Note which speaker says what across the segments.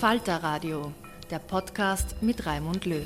Speaker 1: Falter Radio, der Podcast mit Raimund Löw.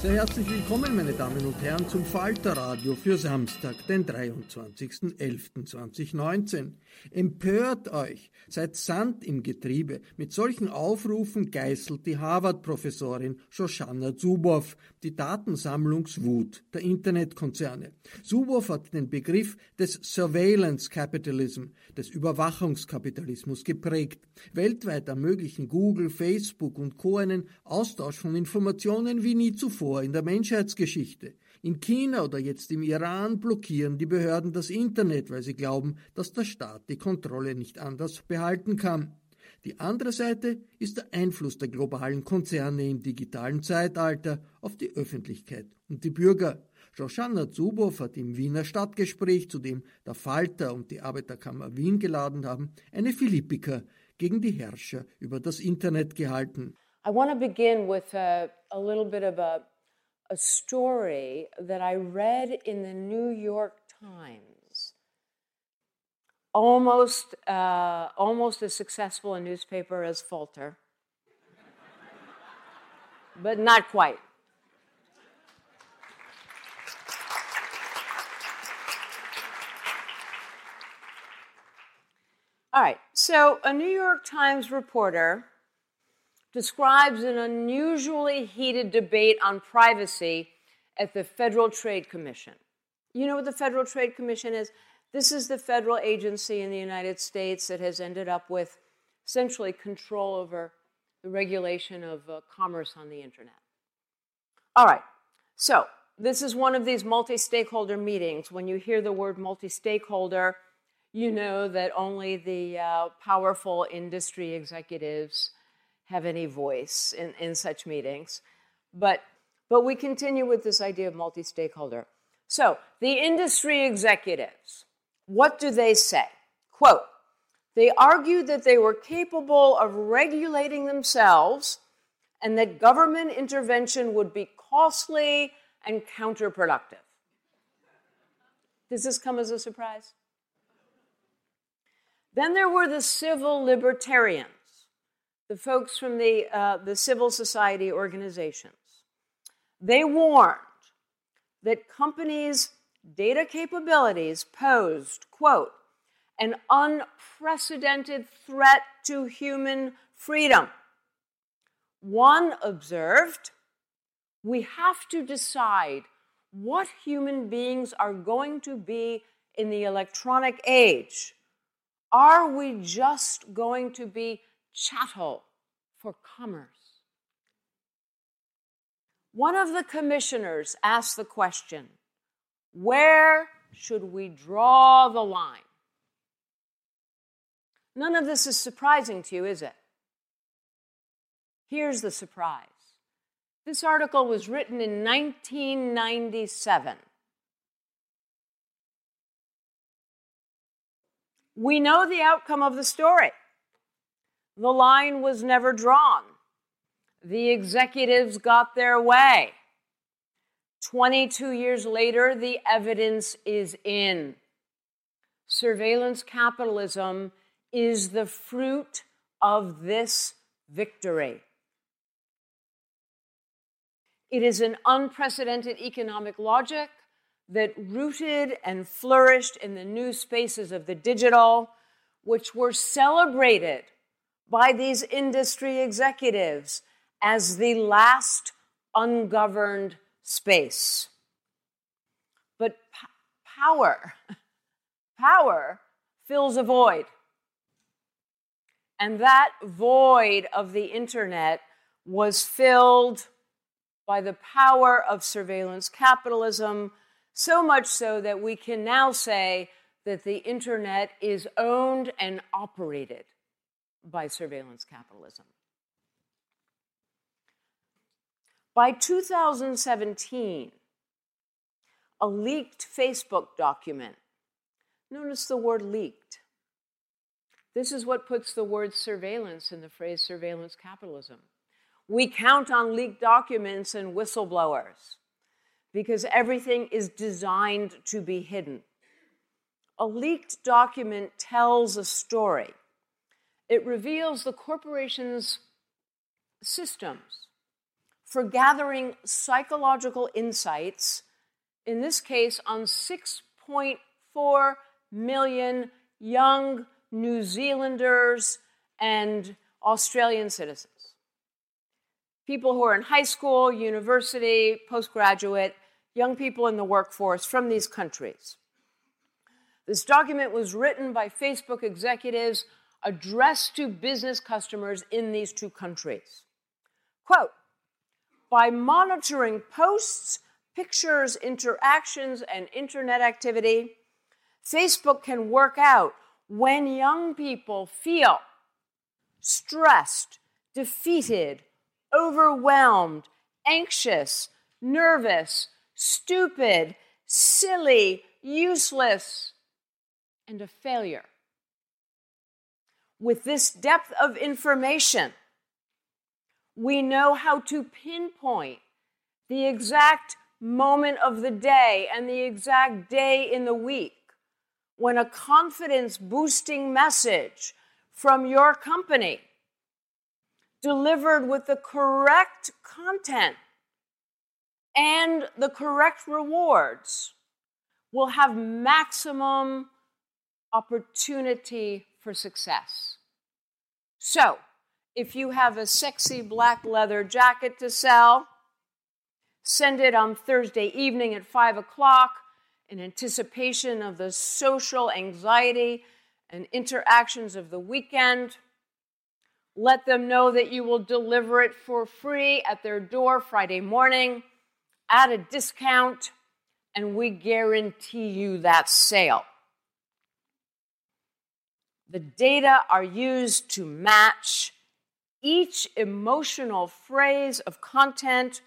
Speaker 2: Sehr herzlich willkommen, meine Damen und Herren, zum Falterradio für Samstag, den 23.11.2019. Empört euch, seid Sand im Getriebe. Mit solchen Aufrufen geißelt die Harvard-Professorin Shoshana Zuboff die Datensammlungswut der Internetkonzerne. Zuboff hat den Begriff des Surveillance Capitalism, des Überwachungskapitalismus geprägt. Weltweit ermöglichen Google, Facebook und Co. einen Austausch von Informationen wie nie zuvor in der Menschheitsgeschichte. In China oder jetzt im Iran blockieren die Behörden das Internet, weil sie glauben, dass der Staat die Kontrolle nicht anders behalten kann. Die andere Seite ist der Einfluss der globalen Konzerne im digitalen Zeitalter auf die Öffentlichkeit und die Bürger. Shoshana Zuboff hat im Wiener Stadtgespräch, zu dem der Falter und die Arbeiterkammer Wien geladen haben, eine Philippika gegen die Herrscher über das Internet gehalten.
Speaker 3: I want to begin with a, a little bit of a, a story that I read in the New York Times. Almost, uh, almost as successful a newspaper as Falter, but not quite. All right, so a New York Times reporter describes an unusually heated debate on privacy at the Federal Trade Commission. You know what the Federal Trade Commission is? This is the federal agency in the United States that has ended up with essentially control over the regulation of uh, commerce on the internet. All right, so this is one of these multi stakeholder meetings. When you hear the word multi stakeholder, you know that only the uh, powerful industry executives have any voice in, in such meetings. But, but we continue with this idea of multi stakeholder. So, the industry executives, what do they say? Quote, they argued that they were capable of regulating themselves and that government intervention would be costly and counterproductive. Does this come as a surprise? Then there were the civil libertarians, the folks from the, uh, the civil society organizations. They warned that companies' data capabilities posed, quote, an unprecedented threat to human freedom. One observed, we have to decide what human beings are going to be in the electronic age. Are we just going to be chattel for commerce? One of the commissioners asked the question where should we draw the line? None of this is surprising to you, is it? Here's the surprise this article was written in 1997. We know the outcome of the story. The line was never drawn. The executives got their way. 22 years later, the evidence is in. Surveillance capitalism is the fruit of this victory. It is an unprecedented economic logic that rooted and flourished in the new spaces of the digital, which were celebrated by these industry executives as the last ungoverned space. But p- power, power fills a void. And that void of the internet was filled by the power of surveillance capitalism, so much so that we can now say that the internet is owned and operated by surveillance capitalism. By 2017, a leaked Facebook document, notice the word leaked. This is what puts the word surveillance in the phrase surveillance capitalism. We count on leaked documents and whistleblowers because everything is designed to be hidden. A leaked document tells a story. It reveals the corporation's systems for gathering psychological insights, in this case, on 6.4 million young New Zealanders and Australian citizens people who are in high school, university, postgraduate, young people in the workforce from these countries. This document was written by Facebook executives addressed to business customers in these two countries. Quote By monitoring posts, pictures, interactions, and internet activity, Facebook can work out when young people feel stressed, defeated, overwhelmed, anxious, nervous, stupid, silly, useless, and a failure. With this depth of information, we know how to pinpoint the exact moment of the day and the exact day in the week. When a confidence boosting message from your company delivered with the correct content and the correct rewards will have maximum opportunity for success. So, if you have a sexy black leather jacket to sell, send it on Thursday evening at 5 o'clock in anticipation of the social anxiety and interactions of the weekend. Let them know that you will deliver it for free at their door Friday morning at a discount, and we guarantee you that sale. The data are used to match each emotional phrase of content,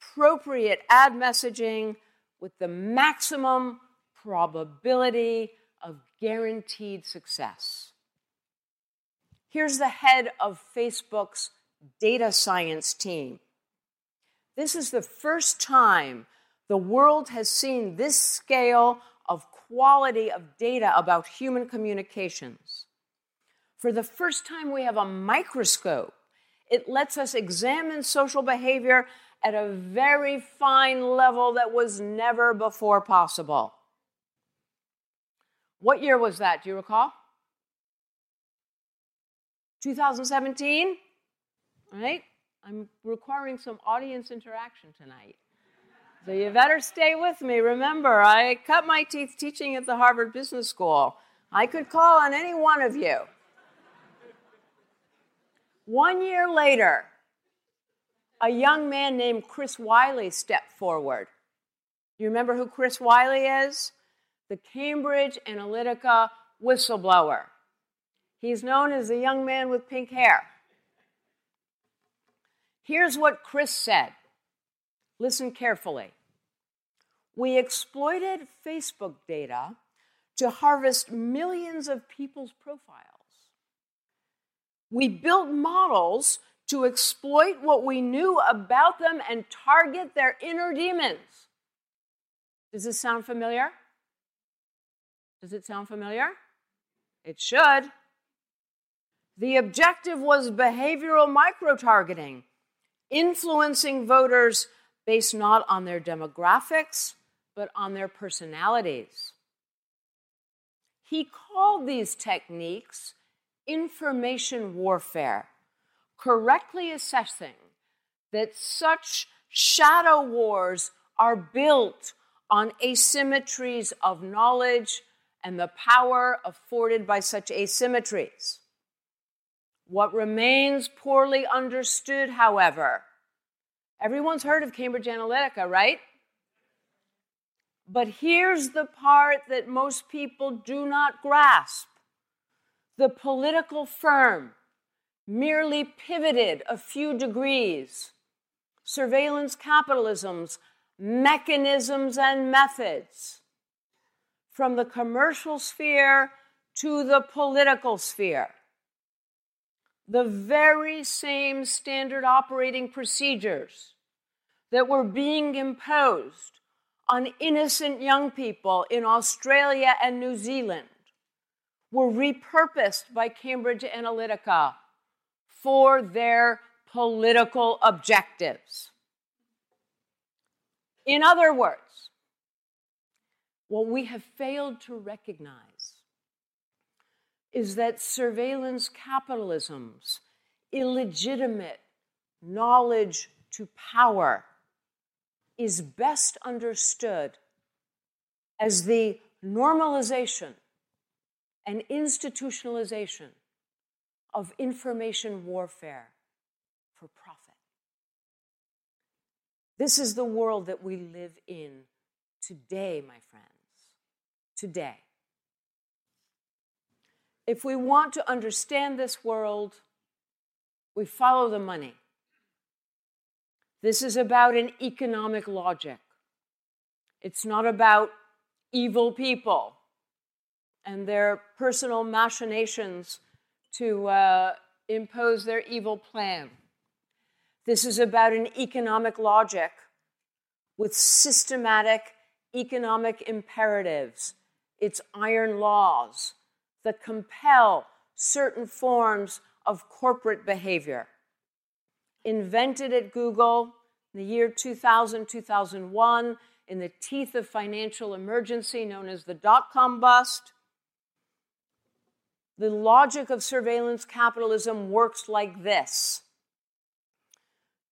Speaker 3: appropriate ad messaging with the maximum probability of guaranteed success. Here's the head of Facebook's data science team. This is the first time the world has seen this scale quality of data about human communications. For the first time, we have a microscope. It lets us examine social behavior at a very fine level that was never before possible. What year was that? Do you recall? 2017, right? I'm requiring some audience interaction tonight. So you better stay with me. Remember, I cut my teeth teaching at the Harvard Business School. I could call on any one of you. One year later, a young man named Chris Wylie stepped forward. You remember who Chris Wylie is? The Cambridge Analytica whistleblower. He's known as the young man with pink hair. Here's what Chris said. Listen carefully. We exploited Facebook data to harvest millions of people's profiles. We built models to exploit what we knew about them and target their inner demons. Does this sound familiar? Does it sound familiar? It should. The objective was behavioral micro targeting, influencing voters based not on their demographics, but on their personalities. He called these techniques information warfare, correctly assessing that such shadow wars are built on asymmetries of knowledge and the power afforded by such asymmetries. What remains poorly understood, however, everyone's heard of Cambridge Analytica, right? But here's the part that most people do not grasp the political firm merely pivoted a few degrees. Surveillance capitalism's mechanisms and methods from the commercial sphere to the political sphere. The very same standard operating procedures that were being imposed on innocent young people in Australia and New Zealand were repurposed by Cambridge Analytica for their political objectives. In other words, what we have failed to recognize is that surveillance capitalism's illegitimate knowledge to power is best understood as the normalization and institutionalization of information warfare for profit. This is the world that we live in today, my friends. Today. If we want to understand this world, we follow the money. This is about an economic logic. It's not about evil people and their personal machinations to uh, impose their evil plan. This is about an economic logic with systematic economic imperatives, its iron laws that compel certain forms of corporate behavior. Invented at Google in the year 2000, 2001, in the teeth of financial emergency known as the dot com bust, the logic of surveillance capitalism works like this.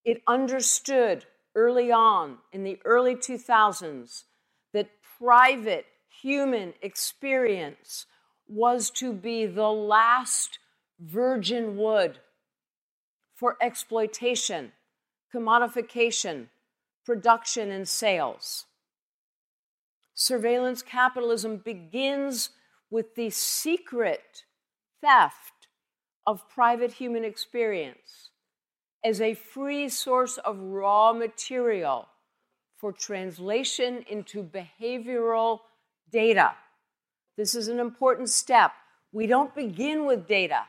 Speaker 3: It understood early on in the early 2000s that private human experience was to be the last virgin wood for exploitation, commodification, production, and sales. Surveillance capitalism begins with the secret theft of private human experience as a free source of raw material for translation into behavioral data. This is an important step. We don't begin with data,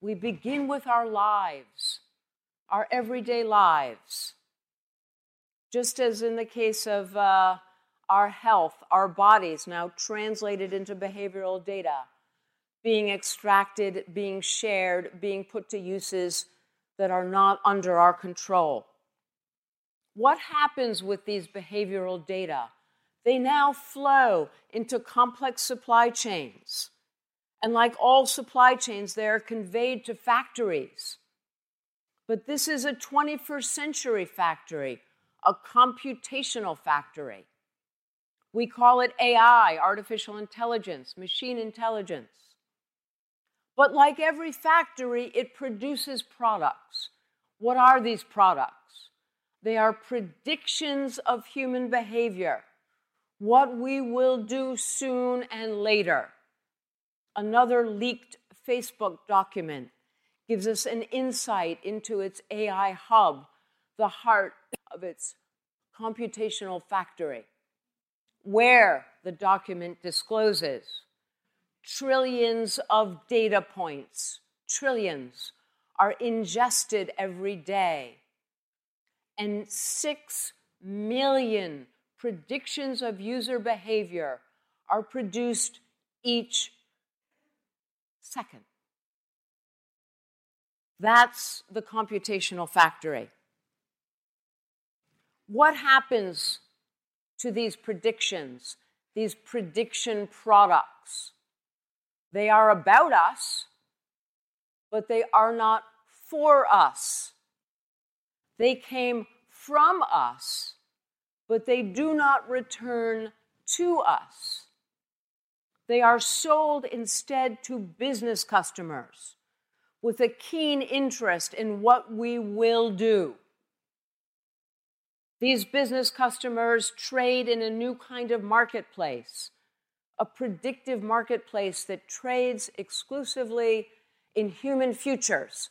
Speaker 3: we begin with our lives, our everyday lives. Just as in the case of uh, our health, our bodies now translated into behavioral data being extracted, being shared, being put to uses that are not under our control. What happens with these behavioral data? They now flow into complex supply chains. And like all supply chains, they are conveyed to factories. But this is a 21st century factory, a computational factory. We call it AI, artificial intelligence, machine intelligence. But like every factory, it produces products. What are these products? They are predictions of human behavior, what we will do soon and later. Another leaked Facebook document gives us an insight into its AI hub, the heart of its computational factory, where the document discloses trillions of data points, trillions, are ingested every day. And six million predictions of user behavior are produced each second. That's the computational factory. What happens to these predictions, these prediction products? They are about us, but they are not for us. They came from us, but they do not return to us. They are sold instead to business customers with a keen interest in what we will do. These business customers trade in a new kind of marketplace, a predictive marketplace that trades exclusively in human futures.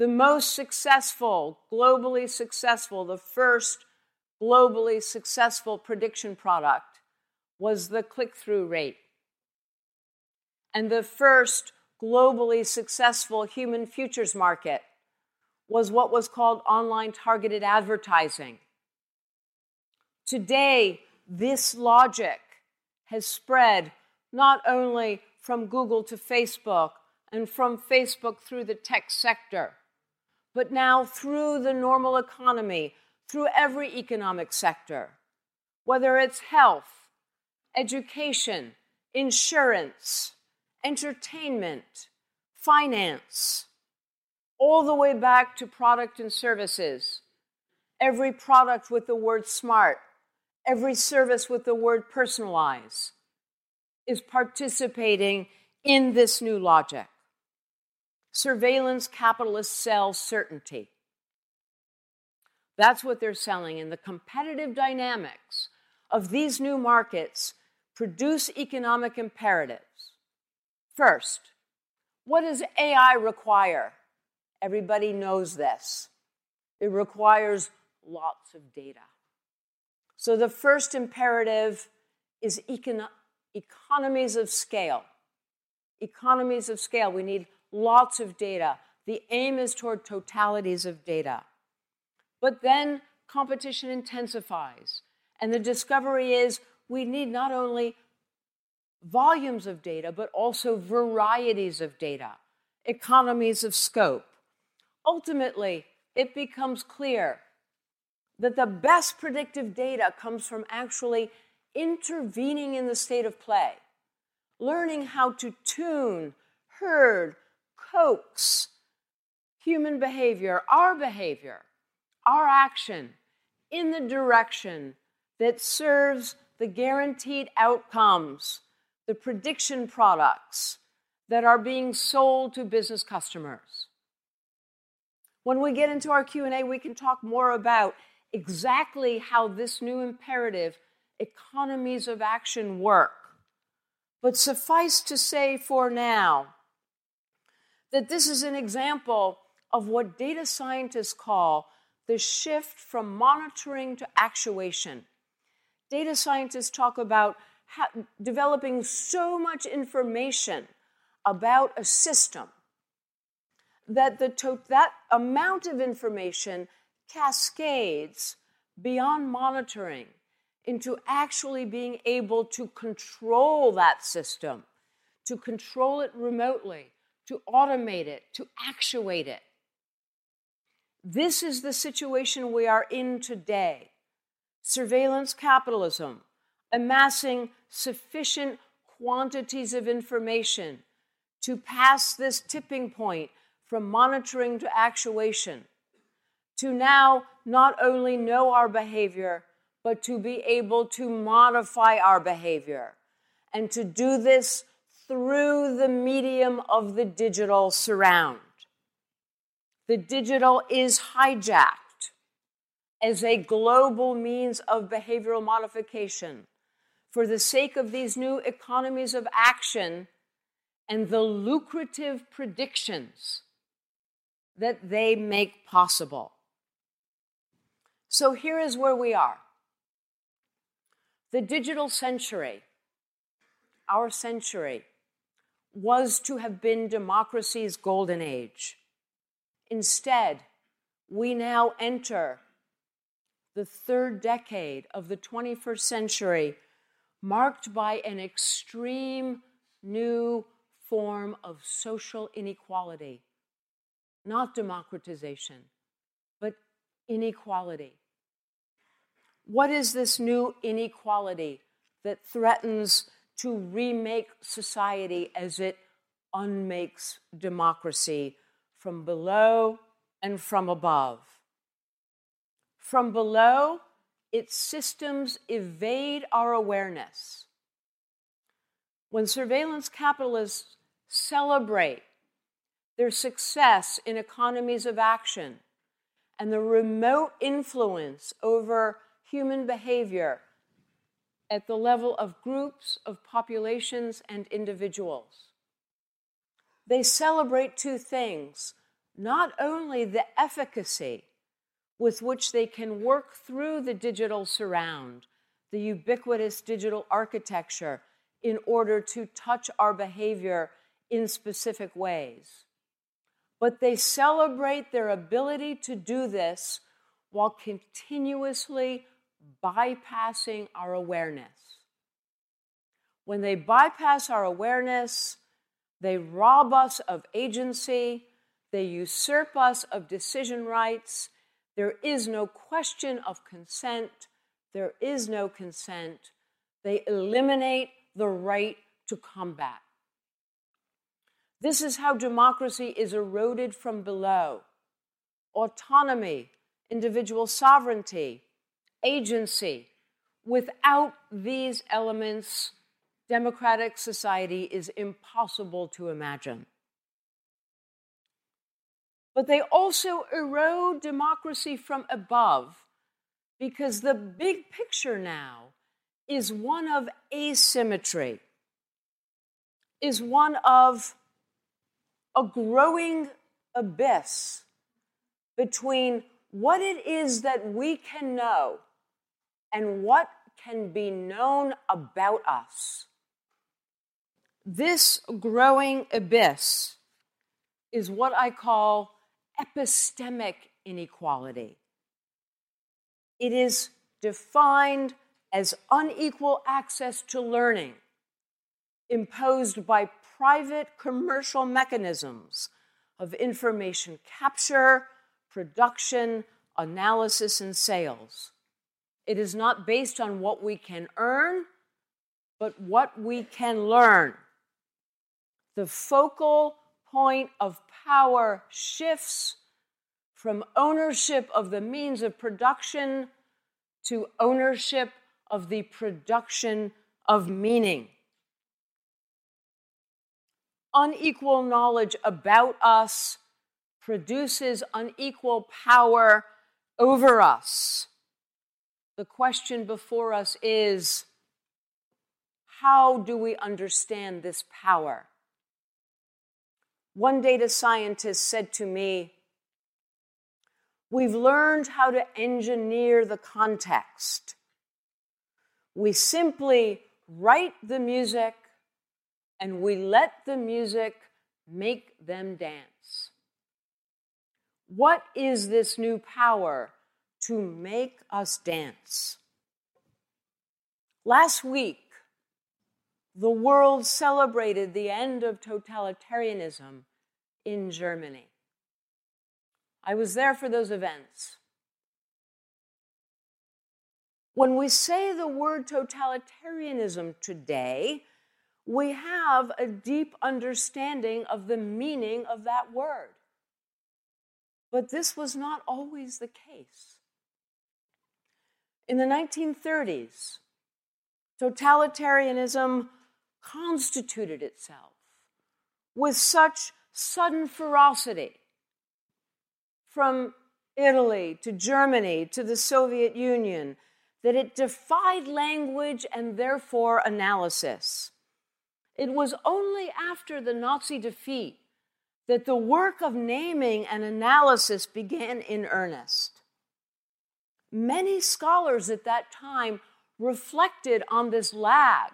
Speaker 3: The most successful, globally successful, the first globally successful prediction product was the click through rate. And the first globally successful human futures market was what was called online targeted advertising. Today, this logic has spread not only from Google to Facebook and from Facebook through the tech sector but now through the normal economy, through every economic sector, whether it's health, education, insurance, entertainment, finance, all the way back to product and services. Every product with the word smart, every service with the word personalize is participating in this new logic surveillance capitalists sell certainty. That's what they're selling. And the competitive dynamics of these new markets produce economic imperatives. First, what does AI require? Everybody knows this. It requires lots of data. So the first imperative is econo- economies of scale. Economies of scale. We need lots of data. The aim is toward totalities of data. But then competition intensifies. And the discovery is we need not only volumes of data, but also varieties of data, economies of scope. Ultimately, it becomes clear that the best predictive data comes from actually intervening in the state of play, learning how to tune, herd, coax human behavior, our behavior, our action in the direction that serves the guaranteed outcomes, the prediction products that are being sold to business customers. When we get into our Q&A, we can talk more about exactly how this new imperative economies of action work. But suffice to say for now that this is an example of what data scientists call the shift from monitoring to actuation. Data scientists talk about developing so much information about a system that the that amount of information cascades beyond monitoring into actually being able to control that system, to control it remotely, to automate it, to actuate it. This is the situation we are in today. Surveillance capitalism, amassing sufficient quantities of information to pass this tipping point from monitoring to actuation, to now not only know our behavior, but to be able to modify our behavior, and to do this through the medium of the digital surround. The digital is hijacked as a global means of behavioral modification for the sake of these new economies of action and the lucrative predictions that they make possible. So here is where we are. The digital century, our century, was to have been democracy's golden age. Instead, we now enter the third decade of the 21st century, marked by an extreme new form of social inequality. Not democratization, but inequality. What is this new inequality that threatens to remake society as it unmakes democracy from below and from above. From below, its systems evade our awareness. When surveillance capitalists celebrate their success in economies of action and the remote influence over human behavior at the level of groups, of populations, and individuals. They celebrate two things not only the efficacy with which they can work through the digital surround, the ubiquitous digital architecture, in order to touch our behavior in specific ways. But they celebrate their ability to do this while continuously bypassing our awareness. When they bypass our awareness, they rob us of agency. They usurp us of decision rights. There is no question of consent. There is no consent. They eliminate the right to combat. This is how democracy is eroded from below. Autonomy, individual sovereignty, agency. Without these elements, democratic society is impossible to imagine. But they also erode democracy from above because the big picture now is one of asymmetry, is one of a growing abyss between what it is that we can know and what can be known about us. This growing abyss is what I call epistemic inequality. It is defined as unequal access to learning imposed by private commercial mechanisms of information capture, production, analysis, and sales. It is not based on what we can earn, but what we can learn the focal point of power shifts from ownership of the means of production to ownership of the production of meaning. Unequal knowledge about us produces unequal power over us. The question before us is how do we understand this power? One data scientist said to me, We've learned how to engineer the context. We simply write the music and we let the music make them dance. What is this new power to make us dance? Last week, the world celebrated the end of totalitarianism in Germany. I was there for those events. When we say the word totalitarianism today, we have a deep understanding of the meaning of that word. But this was not always the case. In the 1930s, totalitarianism constituted itself with such sudden ferocity from Italy to Germany to the Soviet Union that it defied language and therefore analysis. It was only after the Nazi defeat that the work of naming and analysis began in earnest. Many scholars at that time reflected on this lag.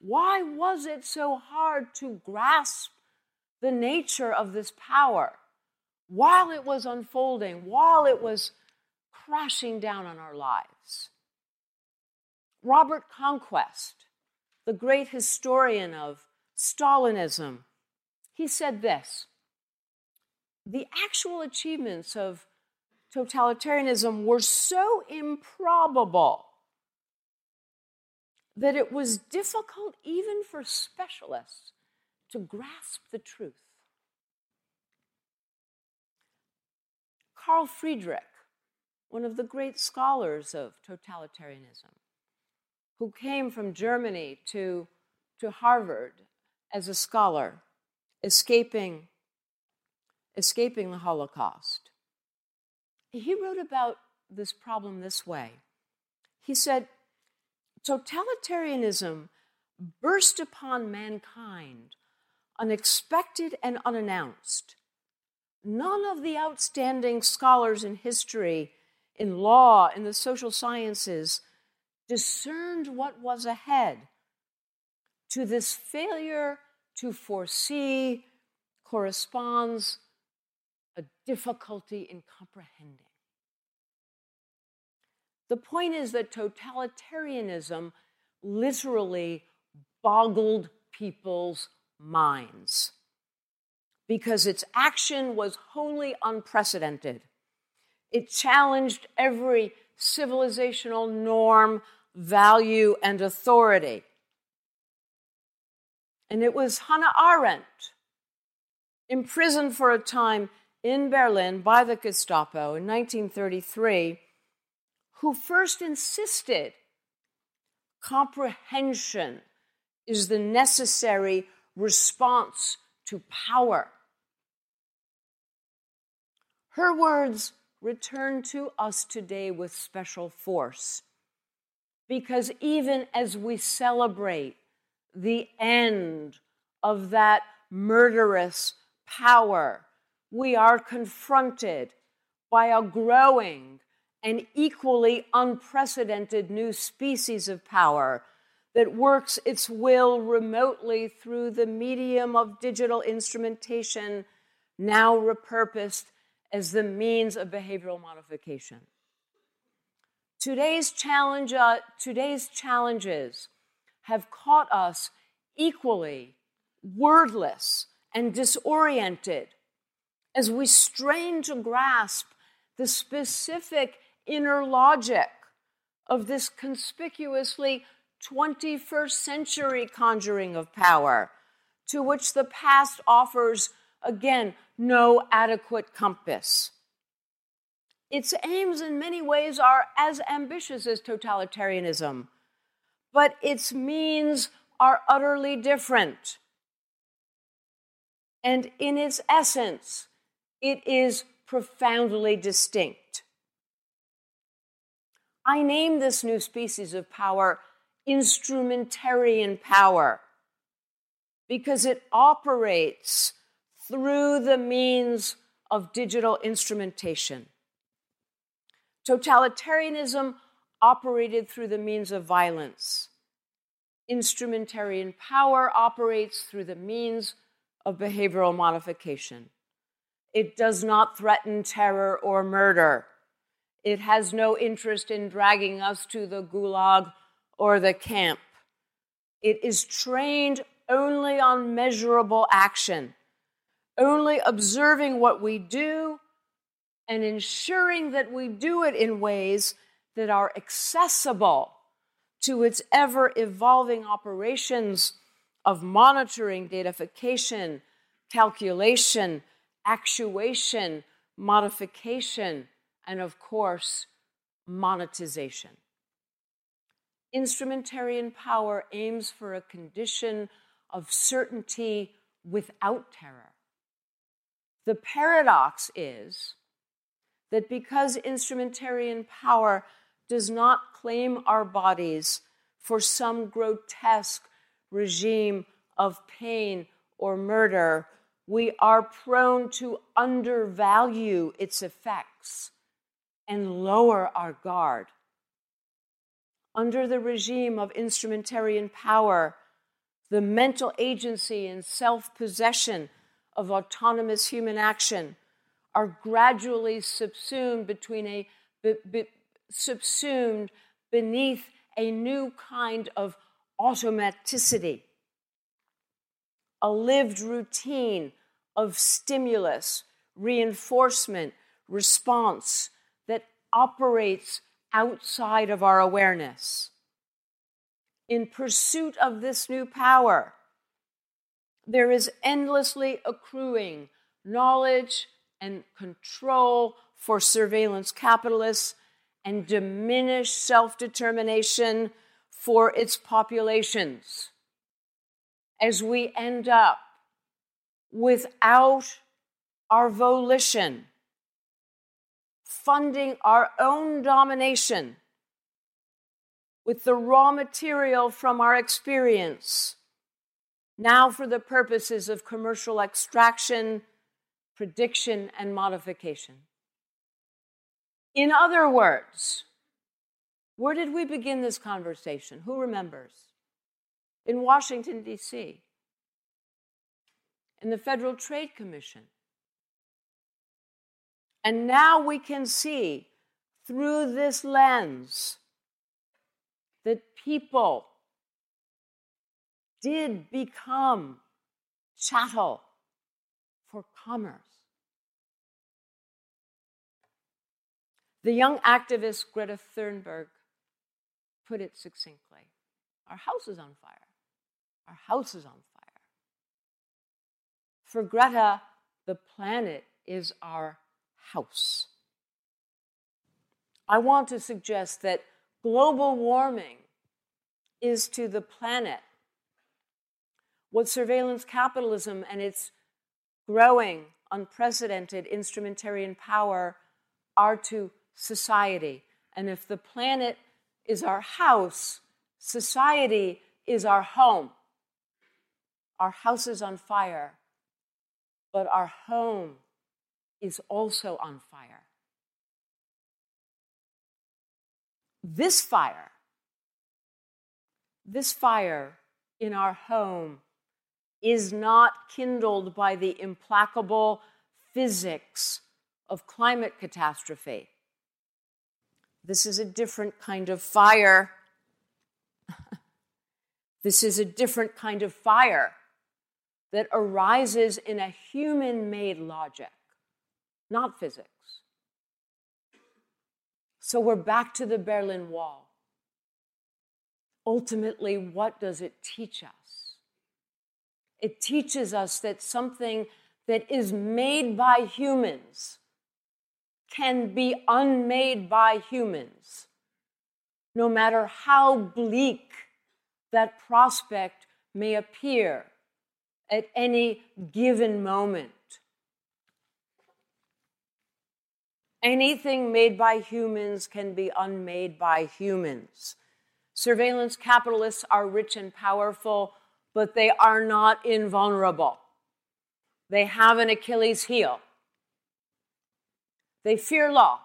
Speaker 3: Why was it so hard to grasp the nature of this power while it was unfolding, while it was crashing down on our lives? Robert Conquest, the great historian of Stalinism, he said this The actual achievements of totalitarianism were so improbable that it was difficult even for specialists to grasp the truth. Carl Friedrich, one of the great scholars of totalitarianism, who came from Germany to, to Harvard as a scholar, escaping, escaping the Holocaust. He wrote about this problem this way. He said, Totalitarianism burst upon mankind unexpected and unannounced. None of the outstanding scholars in history, in law, in the social sciences discerned what was ahead. To this failure to foresee corresponds a difficulty in comprehending. The point is that totalitarianism literally boggled people's minds because its action was wholly unprecedented. It challenged every civilizational norm, value, and authority. And it was Hannah Arendt, imprisoned for a time in Berlin by the Gestapo in 1933, who first insisted comprehension is the necessary response to power. Her words return to us today with special force because even as we celebrate the end of that murderous power, we are confronted by a growing and equally unprecedented new species of power that works its will remotely through the medium of digital instrumentation, now repurposed as the means of behavioral modification. Today's, challenge, uh, today's challenges have caught us equally wordless and disoriented as we strain to grasp the specific inner logic of this conspicuously 21st century conjuring of power, to which the past offers, again, no adequate compass. Its aims, in many ways, are as ambitious as totalitarianism, but its means are utterly different. And in its essence, it is profoundly distinct. I name this new species of power instrumentarian power because it operates through the means of digital instrumentation. Totalitarianism operated through the means of violence. Instrumentarian power operates through the means of behavioral modification. It does not threaten terror or murder. It has no interest in dragging us to the gulag or the camp. It is trained only on measurable action, only observing what we do and ensuring that we do it in ways that are accessible to its ever evolving operations of monitoring, datafication, calculation, actuation, modification, and of course, monetization. Instrumentarian power aims for a condition of certainty without terror. The paradox is that because instrumentarian power does not claim our bodies for some grotesque regime of pain or murder, we are prone to undervalue its effects and lower our guard. Under the regime of instrumentarian power, the mental agency and self possession of autonomous human action are gradually subsumed between a be, be, subsumed beneath a new kind of automaticity a lived routine of stimulus reinforcement response that operates outside of our awareness in pursuit of this new power there is endlessly accruing knowledge and control for surveillance capitalists and diminished self determination for its populations. As we end up without our volition, funding our own domination with the raw material from our experience now for the purposes of commercial extraction, prediction, and modification. In other words, where did we begin this conversation? Who remembers? In Washington, D.C., in the Federal Trade Commission. And now we can see through this lens that people did become chattel for commerce. The young activist Greta Thunberg put it succinctly Our house is on fire. Our house is on fire. For Greta, the planet is our house. I want to suggest that global warming is to the planet what surveillance capitalism and its growing, unprecedented instrumentarian power are to society. And if the planet is our house, society is our home. Our house is on fire, but our home is also on fire. This fire, this fire in our home is not kindled by the implacable physics of climate catastrophe. This is a different kind of fire. this is a different kind of fire that arises in a human made logic, not physics. So we're back to the Berlin Wall. Ultimately, what does it teach us? It teaches us that something that is made by humans can be unmade by humans, no matter how bleak that prospect may appear at any given moment. Anything made by humans can be unmade by humans. Surveillance capitalists are rich and powerful but they are not invulnerable. They have an Achilles heel. They fear law.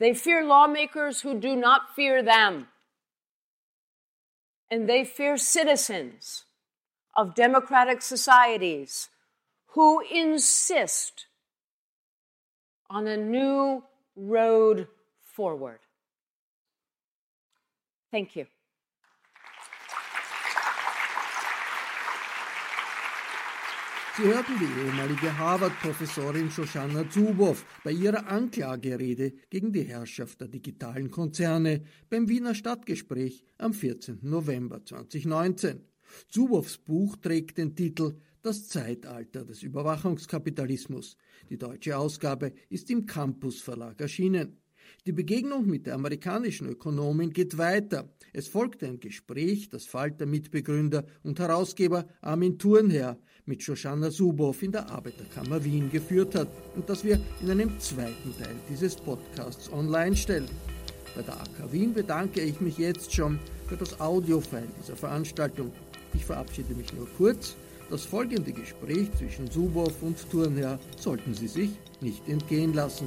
Speaker 3: They fear lawmakers who do not fear them. And they fear citizens of democratic societies who insist on a new road forward. Thank you.
Speaker 2: Sie hörten die ehemalige Harvard-Professorin Shoshana Zuboff bei ihrer Anklagerede gegen die Herrschaft der digitalen Konzerne beim Wiener Stadtgespräch am 14. November 2019. Zuboffs Buch trägt den Titel Das Zeitalter des Überwachungskapitalismus. Die deutsche Ausgabe ist im Campus Verlag erschienen. Die Begegnung mit der amerikanischen Ökonomin geht weiter. Es folgt ein Gespräch, das Falter-Mitbegründer und Herausgeber Armin Thurnherr mit Shoshana Zuboff in der Arbeiterkammer Wien geführt hat und das wir in einem zweiten Teil dieses Podcasts online stellen. Bei der AK Wien bedanke ich mich jetzt schon für das Audiofile dieser Veranstaltung. Ich verabschiede mich nur kurz. Das folgende Gespräch zwischen Zuboff und Thurnherr sollten Sie sich nicht entgehen lassen.